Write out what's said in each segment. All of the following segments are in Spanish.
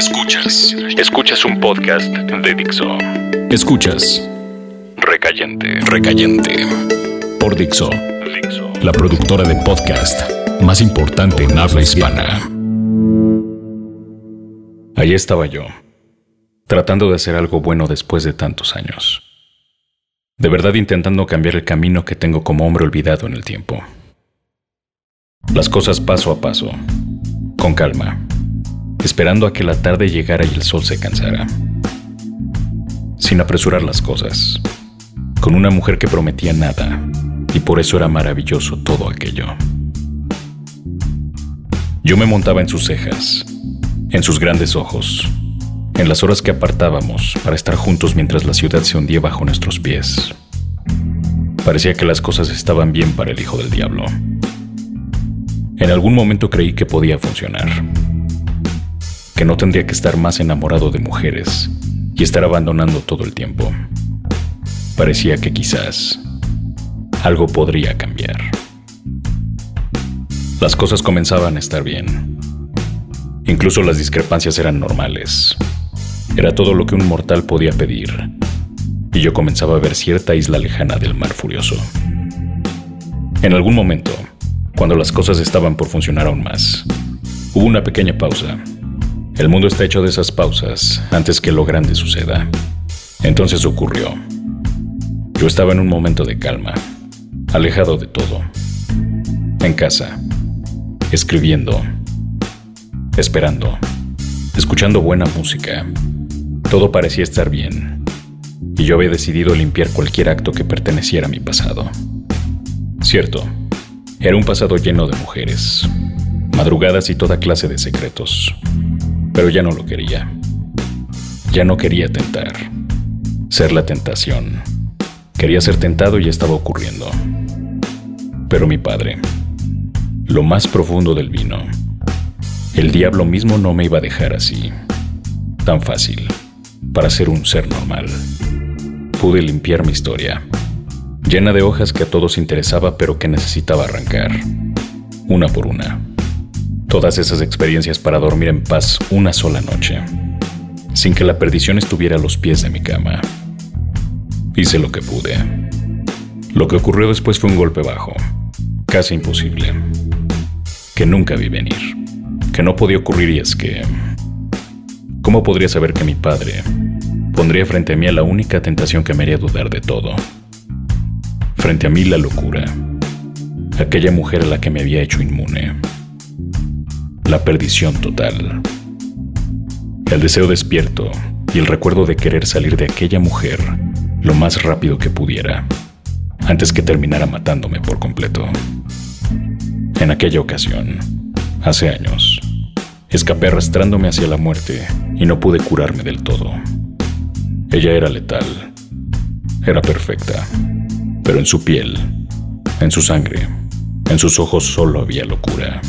Escuchas. Escuchas un podcast de Dixo. Escuchas. Recayente. Recayente. Por Dixo. Dixo. La productora de podcast más importante en habla hispana. Allí estaba yo, tratando de hacer algo bueno después de tantos años. De verdad intentando cambiar el camino que tengo como hombre olvidado en el tiempo. Las cosas paso a paso, con calma, esperando a que la tarde llegara y el sol se cansara. Sin apresurar las cosas, con una mujer que prometía nada, y por eso era maravilloso todo aquello. Yo me montaba en sus cejas, en sus grandes ojos, en las horas que apartábamos para estar juntos mientras la ciudad se hundía bajo nuestros pies. Parecía que las cosas estaban bien para el hijo del diablo. En algún momento creí que podía funcionar, que no tendría que estar más enamorado de mujeres y estar abandonando todo el tiempo. Parecía que quizás algo podría cambiar. Las cosas comenzaban a estar bien. Incluso las discrepancias eran normales. Era todo lo que un mortal podía pedir. Y yo comenzaba a ver cierta isla lejana del mar furioso. En algún momento, cuando las cosas estaban por funcionar aún más, hubo una pequeña pausa. El mundo está hecho de esas pausas antes que lo grande suceda. Entonces ocurrió. Yo estaba en un momento de calma, alejado de todo. En casa, escribiendo, esperando, escuchando buena música todo parecía estar bien, y yo había decidido limpiar cualquier acto que perteneciera a mi pasado. Cierto, era un pasado lleno de mujeres, madrugadas y toda clase de secretos, pero ya no lo quería. Ya no quería tentar, ser la tentación. Quería ser tentado y estaba ocurriendo. Pero mi padre, lo más profundo del vino, el diablo mismo no me iba a dejar así, tan fácil para ser un ser normal. Pude limpiar mi historia, llena de hojas que a todos interesaba pero que necesitaba arrancar, una por una. Todas esas experiencias para dormir en paz una sola noche, sin que la perdición estuviera a los pies de mi cama. Hice lo que pude. Lo que ocurrió después fue un golpe bajo, casi imposible, que nunca vi venir, que no podía ocurrir y es que ¿Cómo podría saber que mi padre pondría frente a mí a la única tentación que me haría dudar de todo? Frente a mí la locura, aquella mujer a la que me había hecho inmune, la perdición total, el deseo despierto y el recuerdo de querer salir de aquella mujer lo más rápido que pudiera, antes que terminara matándome por completo. En aquella ocasión, hace años, Escapé arrastrándome hacia la muerte y no pude curarme del todo. Ella era letal. Era perfecta. Pero en su piel, en su sangre, en sus ojos solo había locura.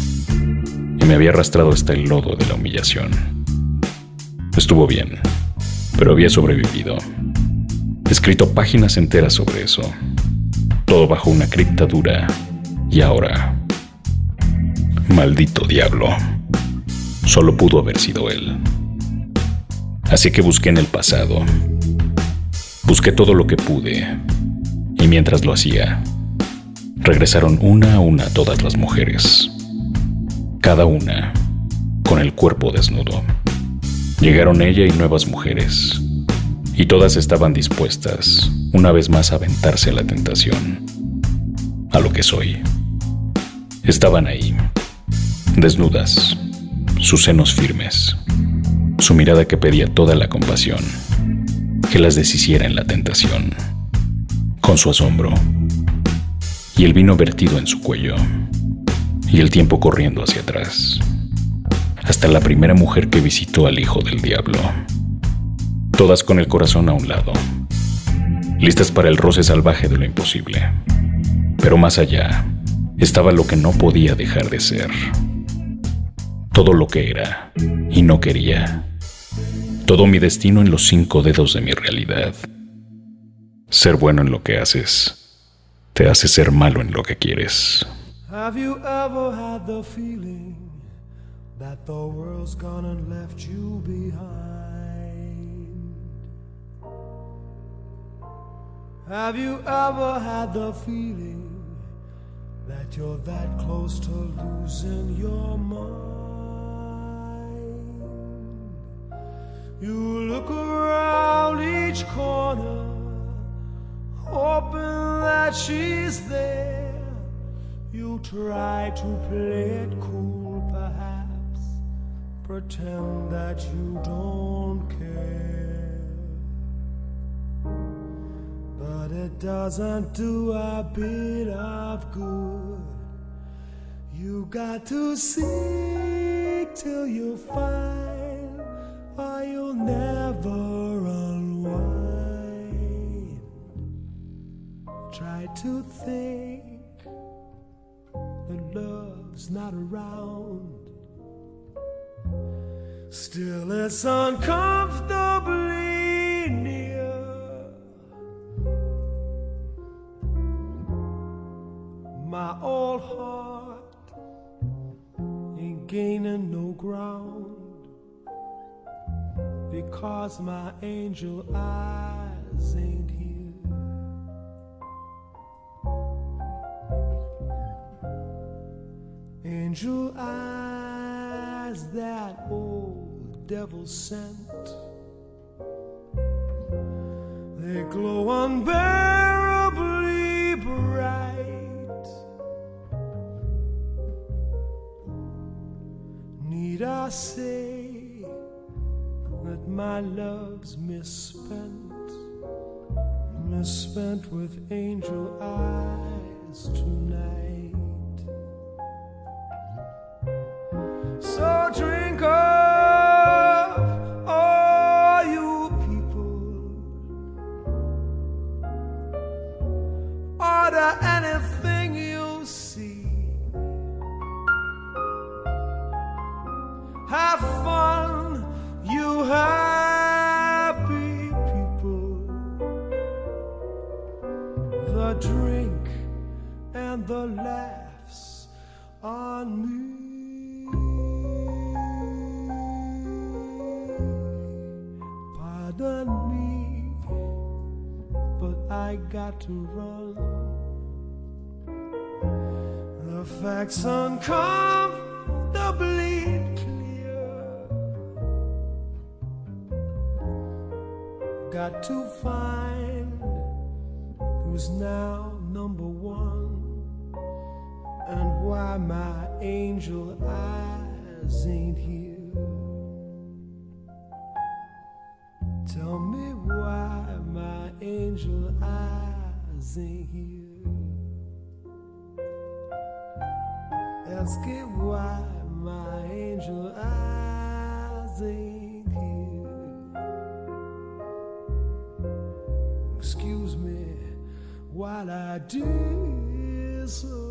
Y me había arrastrado hasta el lodo de la humillación. Estuvo bien, pero había sobrevivido. Escrito páginas enteras sobre eso. Todo bajo una cripta dura. Y ahora... Maldito diablo. Solo pudo haber sido él. Así que busqué en el pasado. Busqué todo lo que pude. Y mientras lo hacía, regresaron una a una todas las mujeres. Cada una con el cuerpo desnudo. Llegaron ella y nuevas mujeres. Y todas estaban dispuestas, una vez más, a aventarse a la tentación. A lo que soy. Estaban ahí, desnudas sus senos firmes, su mirada que pedía toda la compasión, que las deshiciera en la tentación, con su asombro, y el vino vertido en su cuello, y el tiempo corriendo hacia atrás, hasta la primera mujer que visitó al hijo del diablo, todas con el corazón a un lado, listas para el roce salvaje de lo imposible. Pero más allá estaba lo que no podía dejar de ser todo lo que era y no quería, todo mi destino en los cinco dedos de mi realidad. Ser bueno en lo que haces te hace ser malo en lo que quieres. Have you ever had the feeling that the world's gone and left you behind. Have you ever had the feeling that you're that close to losing your mind? You look around each corner, hoping that she's there. Try to play it cool, perhaps, pretend that you don't care. But it doesn't do a bit of good. You got to seek till you find, or you'll never unwind. Try to think not around. Still, it's uncomfortably near. My old heart ain't gaining no ground because my angel eyes ain't Angel eyes that old devil sent. They glow unbearably bright. Need I say that my love's misspent, misspent with angel eyes tonight? I got to run. The facts uncomfortably clear. Got to find who's now number one and why my angel eyes ain't here. Tell me why angel eyes ain't here. Ask it why my angel eyes ain't here. Excuse me while I disappear.